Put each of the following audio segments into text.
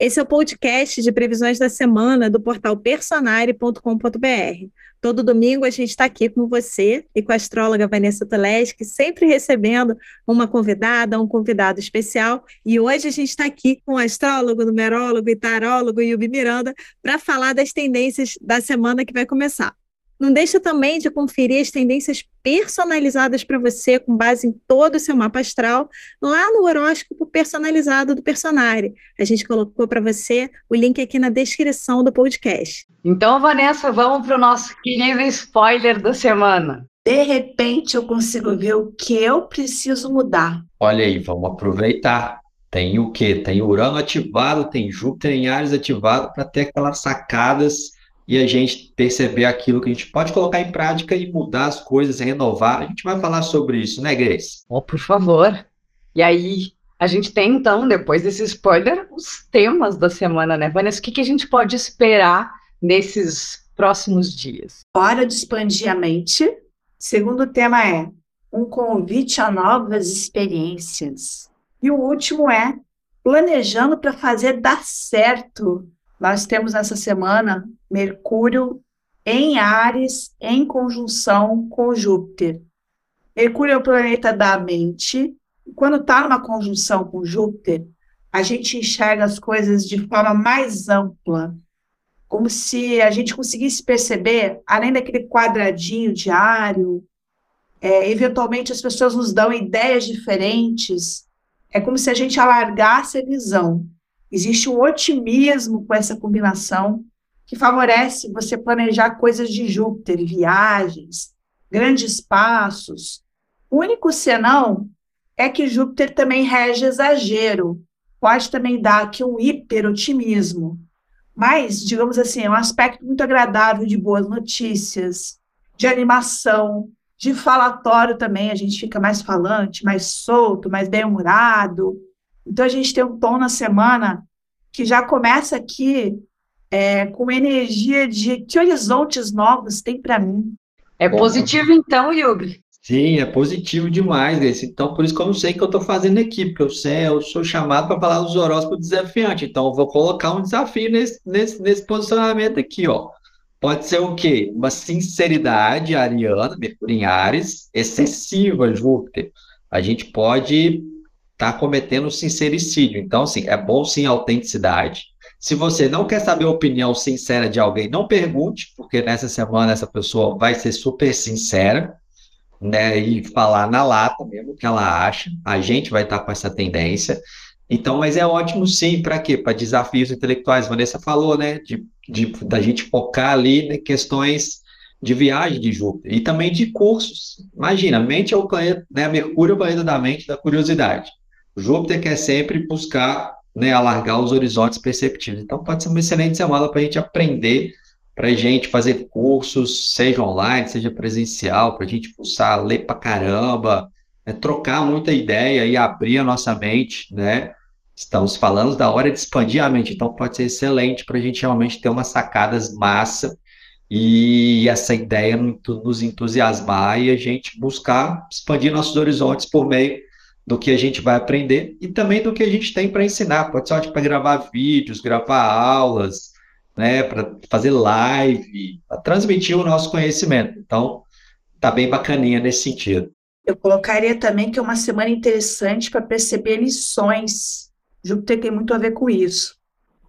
Esse é o podcast de previsões da semana do portal personare.com.br. Todo domingo a gente está aqui com você e com a astróloga Vanessa Toleski, sempre recebendo uma convidada, um convidado especial. E hoje a gente está aqui com o astrólogo, numerólogo e tarólogo Yubi Miranda para falar das tendências da semana que vai começar. Não deixa também de conferir as tendências personalizadas para você, com base em todo o seu mapa astral, lá no horóscopo personalizado do Personare. A gente colocou para você o link aqui na descrição do podcast. Então, Vanessa, vamos para o nosso querido spoiler da semana. De repente eu consigo ver o que eu preciso mudar. Olha aí, vamos aproveitar. Tem o quê? Tem Urano ativado, tem Júpiter em Ares ativado para ter aquelas sacadas e a gente perceber aquilo que a gente pode colocar em prática e mudar as coisas, renovar. A gente vai falar sobre isso, né, Grace? Oh, por favor. E aí, a gente tem então, depois desse spoiler, os temas da semana, né, Vanessa? O que, que a gente pode esperar nesses próximos dias? Hora de expandir a mente. Segundo tema é um convite a novas experiências. E o último é planejando para fazer dar certo. Nós temos nessa semana Mercúrio em Ares, em conjunção com Júpiter. Mercúrio é o planeta da mente. Quando está numa conjunção com Júpiter, a gente enxerga as coisas de forma mais ampla, como se a gente conseguisse perceber, além daquele quadradinho diário, é, eventualmente as pessoas nos dão ideias diferentes, é como se a gente alargasse a visão. Existe um otimismo com essa combinação que favorece você planejar coisas de Júpiter, viagens, grandes passos. O único senão é que Júpiter também rege exagero, pode também dar aqui um hiperotimismo. Mas, digamos assim, é um aspecto muito agradável de boas notícias, de animação, de falatório também, a gente fica mais falante, mais solto, mais bem-humorado. Então, a gente tem um tom na semana que já começa aqui é, com energia de que horizontes novos tem para mim. É positivo então, Yubi? Sim, é positivo demais esse. Então, por isso que eu não sei o que eu estou fazendo aqui, porque eu, sei, eu sou chamado para falar dos horóscopos desafiantes. Então, eu vou colocar um desafio nesse, nesse, nesse posicionamento aqui, ó. Pode ser o quê? Uma sinceridade ariana, Mercúrio em Ares, excessiva, Júpiter. A gente pode estar tá cometendo sincericídio. Então, assim, é bom sim a autenticidade se você não quer saber a opinião sincera de alguém, não pergunte, porque nessa semana essa pessoa vai ser super sincera, né, e falar na lata mesmo o que ela acha. A gente vai estar com essa tendência. Então, mas é ótimo sim, para quê? Para desafios intelectuais. Vanessa falou, né, de, de, da gente focar ali em questões de viagem de Júpiter e também de cursos. Imagina, mente é o planeta, né, Mercúrio é o planeta da mente, da curiosidade. Júpiter quer sempre buscar né, alargar os horizontes perceptivos. Então, pode ser uma excelente semana para a gente aprender, para a gente fazer cursos, seja online, seja presencial, para a gente pulsar, ler para caramba, né, trocar muita ideia e abrir a nossa mente, né? Estamos falando da hora de expandir a mente, então pode ser excelente para a gente realmente ter umas sacadas massa e essa ideia nos entusiasmar e a gente buscar expandir nossos horizontes por meio do que a gente vai aprender e também do que a gente tem para ensinar. Pode ser para gravar vídeos, gravar aulas, né, para fazer live, para transmitir o nosso conhecimento. Então, tá bem bacaninha nesse sentido. Eu colocaria também que é uma semana interessante para perceber lições. Júpiter tem muito a ver com isso.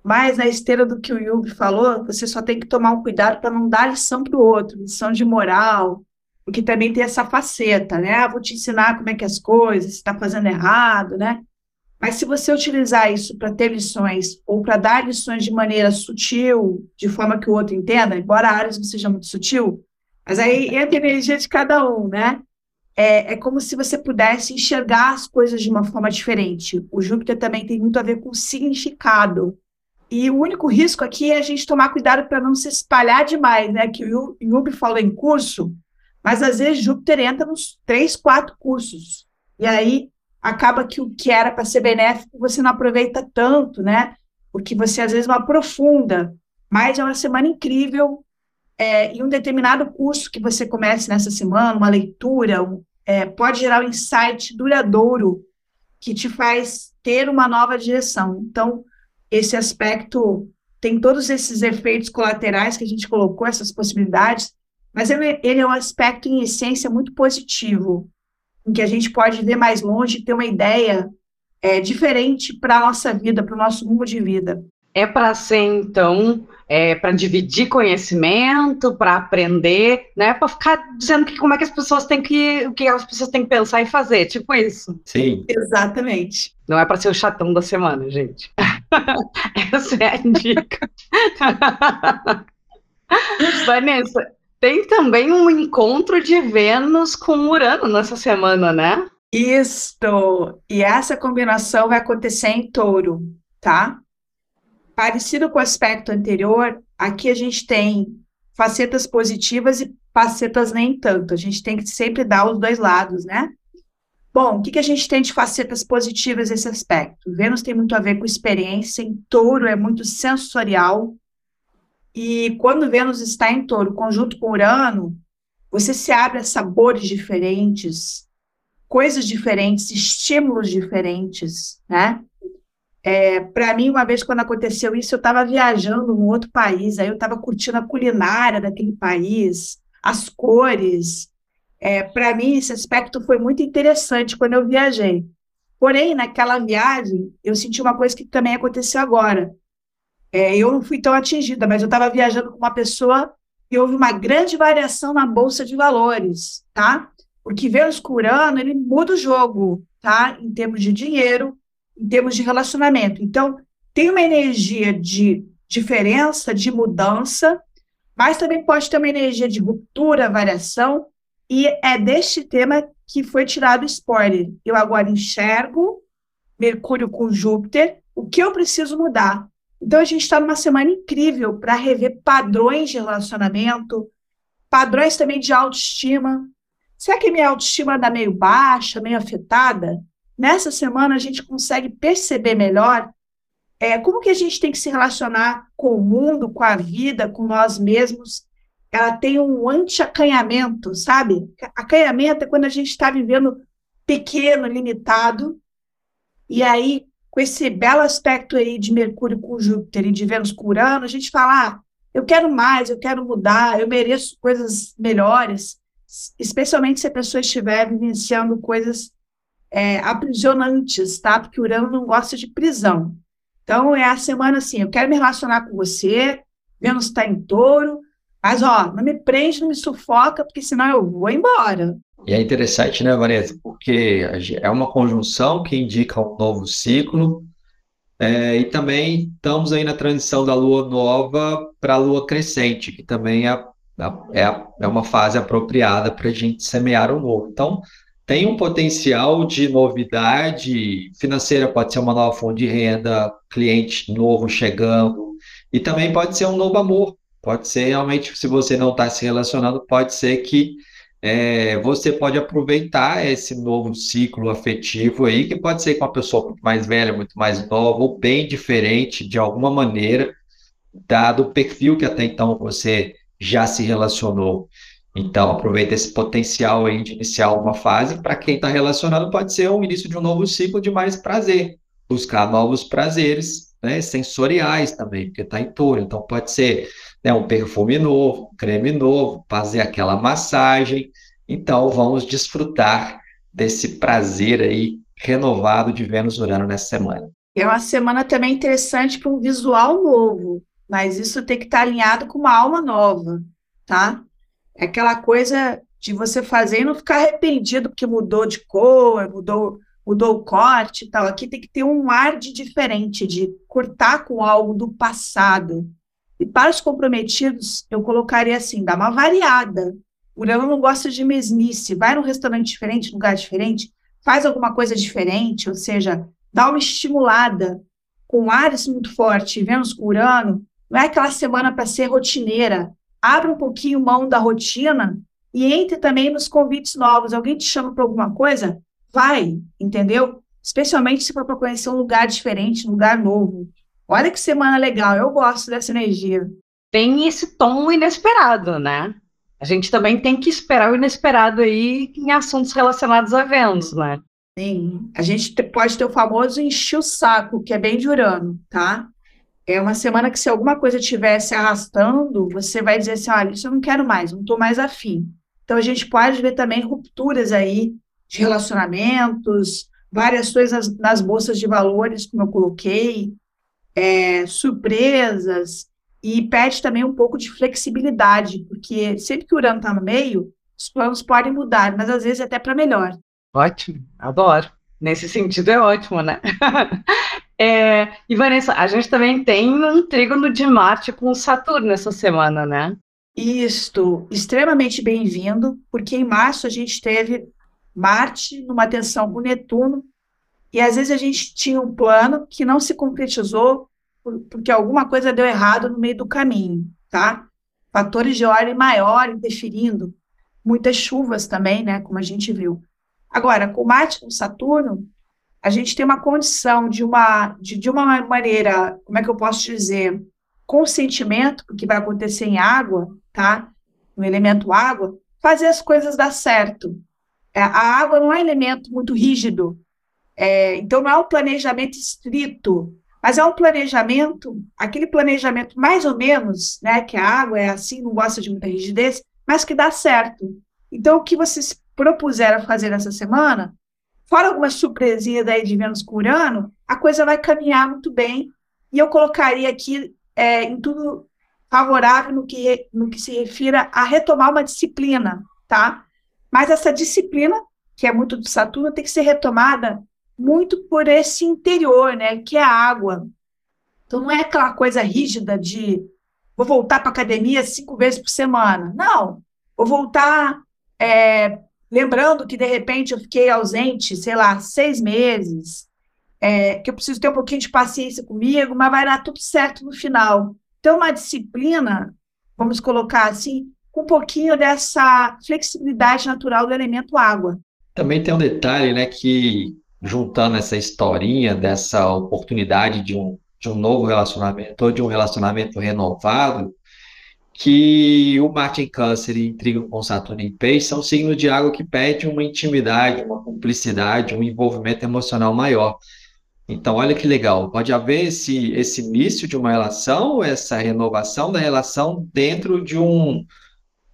Mas na esteira do que o Yubi falou, você só tem que tomar um cuidado para não dar lição para o outro, lição de moral, porque também tem essa faceta, né? Ah, vou te ensinar como é que é as coisas, está fazendo errado, né? Mas se você utilizar isso para ter lições ou para dar lições de maneira sutil, de forma que o outro entenda, embora a Ares não seja muito sutil, mas aí entra a energia de cada um, né? É, é como se você pudesse enxergar as coisas de uma forma diferente. O Júpiter também tem muito a ver com significado. E o único risco aqui é a gente tomar cuidado para não se espalhar demais, né? Que o Yubi falou em curso, mas às vezes Júpiter entra nos três, quatro cursos. E aí acaba que o que era para ser benéfico você não aproveita tanto, né? Porque você às vezes não aprofunda. Mas é uma semana incrível. É, e um determinado curso que você comece nessa semana, uma leitura, é, pode gerar um insight duradouro que te faz ter uma nova direção. Então, esse aspecto tem todos esses efeitos colaterais que a gente colocou, essas possibilidades, mas ele, ele é um aspecto, em essência, muito positivo, em que a gente pode ver mais longe, ter uma ideia é, diferente para a nossa vida, para o nosso rumo de vida. É para ser, então, é, para dividir conhecimento, para aprender, né? Para ficar dizendo que como é que as pessoas têm que, o que as pessoas têm que pensar e fazer, tipo isso. Sim. Exatamente. Não é para ser o chatão da semana, gente. Essa é a dica. Vanessa, tem também um encontro de Vênus com Urano nessa semana, né? Isto! E essa combinação vai acontecer em touro, tá? Parecido com o aspecto anterior, aqui a gente tem facetas positivas e facetas nem tanto. A gente tem que sempre dar os dois lados, né? Bom, o que, que a gente tem de facetas positivas nesse aspecto? Vênus tem muito a ver com experiência, em touro é muito sensorial. E quando Vênus está em touro, conjunto com Urano, você se abre a sabores diferentes, coisas diferentes, estímulos diferentes, né? É, para mim, uma vez quando aconteceu isso, eu estava viajando num outro país, aí eu estava curtindo a culinária daquele país, as cores. É, para mim, esse aspecto foi muito interessante quando eu viajei. Porém, naquela viagem, eu senti uma coisa que também aconteceu agora. É, eu não fui tão atingida, mas eu estava viajando com uma pessoa e houve uma grande variação na bolsa de valores, tá? Porque Vênus com ele muda o jogo, tá? Em termos de dinheiro, em termos de relacionamento. Então, tem uma energia de diferença, de mudança, mas também pode ter uma energia de ruptura, variação, e é deste tema que foi tirado o spoiler. Eu agora enxergo Mercúrio com Júpiter, o que eu preciso mudar. Então, a gente está numa semana incrível para rever padrões de relacionamento, padrões também de autoestima, Será que minha autoestima anda meio baixa, meio afetada? Nessa semana a gente consegue perceber melhor é, como que a gente tem que se relacionar com o mundo, com a vida, com nós mesmos. Ela tem um anti-acanhamento, sabe? Acanhamento é quando a gente está vivendo pequeno, limitado, e aí, com esse belo aspecto aí de Mercúrio com Júpiter e de Vênus com Urano, a gente fala, ah, eu quero mais, eu quero mudar, eu mereço coisas melhores especialmente se a pessoa estiver vivenciando coisas é, aprisionantes, tá? Porque Urano não gosta de prisão. Então, é a semana assim, eu quero me relacionar com você, Vênus está em touro, mas, ó, não me prende, não me sufoca, porque senão eu vou embora. E é interessante, né, Vanessa? Porque é uma conjunção que indica um novo ciclo, é, e também estamos aí na transição da lua nova para a lua crescente, que também é é, é uma fase apropriada para a gente semear o novo. Então, tem um potencial de novidade financeira, pode ser uma nova fonte de renda, cliente novo chegando, e também pode ser um novo amor. Pode ser realmente, se você não está se relacionando, pode ser que é, você pode aproveitar esse novo ciclo afetivo aí, que pode ser com uma pessoa muito mais velha, muito mais nova, ou bem diferente de alguma maneira, dado o perfil que até então você já se relacionou. Então, aproveita esse potencial aí de iniciar uma fase. Para quem está relacionado, pode ser o início de um novo ciclo de mais prazer. Buscar novos prazeres né, sensoriais também, porque está em touro. Então, pode ser né, um perfume novo, um creme novo, fazer aquela massagem. Então, vamos desfrutar desse prazer aí renovado de Vênus Urano nessa semana. É uma semana também interessante para um visual novo mas isso tem que estar alinhado com uma alma nova, tá? É aquela coisa de você fazer e não ficar arrependido porque mudou de cor, mudou, mudou o corte e tal. Aqui tem que ter um ar de diferente, de cortar com algo do passado. E para os comprometidos, eu colocaria assim, dá uma variada. O Urano não gosta de mesmice. Vai num restaurante diferente, lugar diferente, faz alguma coisa diferente, ou seja, dá uma estimulada. Com Ares muito forte, Vênus com Urano, não é aquela semana para ser rotineira. Abre um pouquinho mão da rotina e entre também nos convites novos. Alguém te chama para alguma coisa? Vai, entendeu? Especialmente se for para conhecer um lugar diferente, um lugar novo. Olha que semana legal, eu gosto dessa energia. Tem esse tom inesperado, né? A gente também tem que esperar o inesperado aí em assuntos relacionados a Vênus, né? Sim, a gente pode ter o famoso encher o saco, que é bem de Urano, tá? É uma semana que se alguma coisa estivesse arrastando, você vai dizer assim, olha, isso eu não quero mais, não estou mais afim. Então, a gente pode ver também rupturas aí de relacionamentos, variações nas, nas bolsas de valores, como eu coloquei, é, surpresas, e pede também um pouco de flexibilidade, porque sempre que o Urano está no meio, os planos podem mudar, mas às vezes até para melhor. Ótimo, adoro. Nesse sentido é ótimo, né? é, e Vanessa, a gente também tem um trígono de Marte com Saturno essa semana, né? Isto, extremamente bem-vindo, porque em março a gente teve Marte numa tensão com Netuno, e às vezes a gente tinha um plano que não se concretizou porque alguma coisa deu errado no meio do caminho, tá? Fatores de ordem maior interferindo, muitas chuvas também, né, como a gente viu. Agora, com Marte com Saturno, a gente tem uma condição de uma, de, de uma maneira, como é que eu posso dizer, consentimento, porque vai acontecer em água, tá? No elemento água, fazer as coisas dar certo. É, a água não é um elemento muito rígido, é, então não é um planejamento estrito, mas é um planejamento, aquele planejamento mais ou menos, né, que a água é assim, não gosta de muita rigidez, mas que dá certo. Então, o que vocês propuseram fazer essa semana, fora algumas surpresinhas aí de Vênus com Urano, a coisa vai caminhar muito bem. E eu colocaria aqui é, em tudo favorável no que, no que se refira a retomar uma disciplina, tá? Mas essa disciplina, que é muito do Saturno, tem que ser retomada muito por esse interior, né, que é a água. Então não é aquela coisa rígida de vou voltar para academia cinco vezes por semana. Não, vou voltar é, lembrando que de repente eu fiquei ausente, sei lá, seis meses, é, que eu preciso ter um pouquinho de paciência comigo, mas vai dar tudo certo no final. Então, uma disciplina, vamos colocar assim, com um pouquinho dessa flexibilidade natural do elemento água. Também tem um detalhe, né, que juntando essa historinha dessa oportunidade de um, de um novo relacionamento ou de um relacionamento renovado, que o Marte em Câncer e intriga com Saturno em Peixe são signos de água que pedem uma intimidade, uma cumplicidade, um envolvimento emocional maior. Então, olha que legal, pode haver esse, esse início de uma relação, essa renovação da relação dentro de um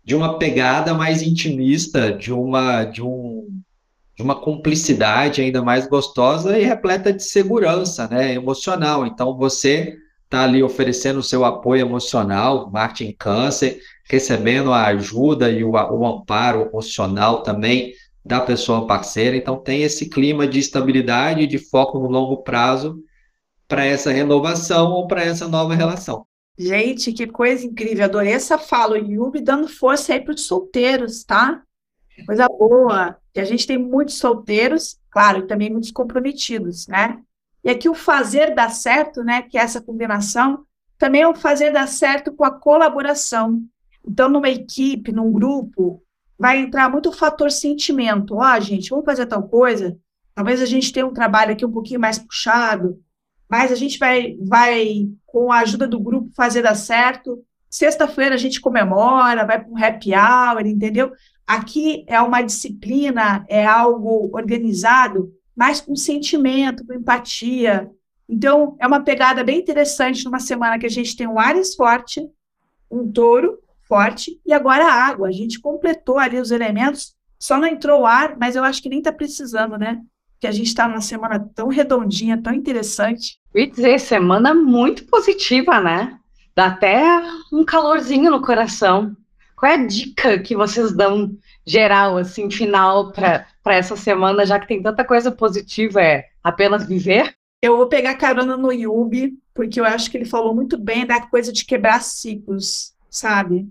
de uma pegada mais intimista, de uma de um de uma cumplicidade ainda mais gostosa e repleta de segurança, né, emocional. Então você está ali oferecendo o seu apoio emocional, Martin Câncer, recebendo a ajuda e o, o amparo emocional também da pessoa parceira. Então tem esse clima de estabilidade e de foco no longo prazo para essa renovação ou para essa nova relação. Gente, que coisa incrível. Adorei essa fala, Yubi, dando força aí para os solteiros, tá? Coisa boa. E a gente tem muitos solteiros, claro, e também muitos comprometidos, né? E aqui o fazer dar certo, né? Que é essa combinação, também é o fazer dar certo com a colaboração. Então, numa equipe, num grupo, vai entrar muito o fator sentimento. Ó, oh, gente, vamos fazer tal coisa. Talvez a gente tenha um trabalho aqui um pouquinho mais puxado, mas a gente vai, vai com a ajuda do grupo, fazer dar certo. Sexta-feira a gente comemora, vai para um happy hour, entendeu? Aqui é uma disciplina, é algo organizado, mas com sentimento, com empatia. Então, é uma pegada bem interessante numa semana que a gente tem um Ares forte, um touro forte e agora a água. A gente completou ali os elementos, só não entrou o ar, mas eu acho que nem está precisando, né? Que a gente está numa semana tão redondinha, tão interessante. E dizer, semana muito positiva, né? Dá até um calorzinho no coração. Qual é a dica que vocês dão geral, assim, final para essa semana, já que tem tanta coisa positiva? É apenas viver? Eu vou pegar carona no Yubi, porque eu acho que ele falou muito bem da coisa de quebrar ciclos, sabe?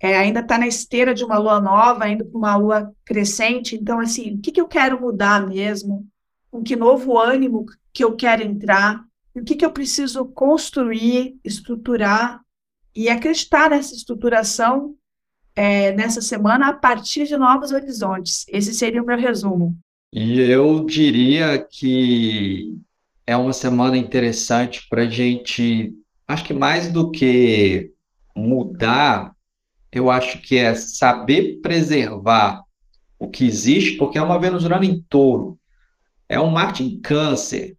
É, ainda está na esteira de uma lua nova, indo para uma lua crescente. Então, assim, o que, que eu quero mudar mesmo? Com que novo ânimo que eu quero entrar? o que, que eu preciso construir, estruturar e acreditar nessa estruturação é, nessa semana a partir de novos horizontes. Esse seria o meu resumo. E eu diria que é uma semana interessante para a gente, acho que mais do que mudar, eu acho que é saber preservar o que existe, porque é uma Urano em touro, é um Marte em câncer,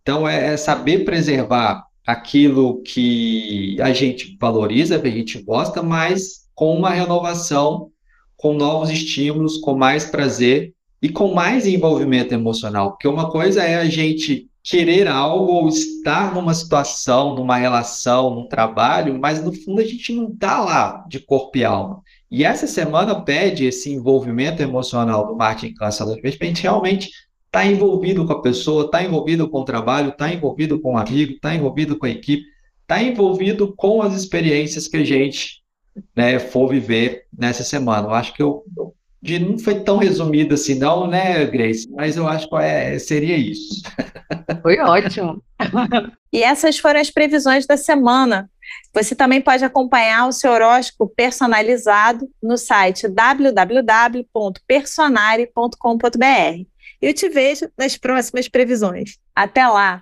então é, é saber preservar aquilo que a gente valoriza, que a gente gosta, mas com uma renovação, com novos estímulos, com mais prazer e com mais envolvimento emocional. Porque uma coisa é a gente querer algo ou estar numa situação, numa relação, num trabalho, mas no fundo a gente não está lá de corpo e alma. E essa semana pede esse envolvimento emocional do marketing cancelador, para a gente realmente está envolvido com a pessoa, está envolvido com o trabalho, está envolvido com o amigo, está envolvido com a equipe, está envolvido com as experiências que a gente né, for viver nessa semana. Eu acho que eu, de, não foi tão resumido assim, não, né, Grace? Mas eu acho que é, seria isso. Foi ótimo. e essas foram as previsões da semana. Você também pode acompanhar o seu horóscopo personalizado no site www.personare.com.br. Eu te vejo nas próximas previsões. Até lá!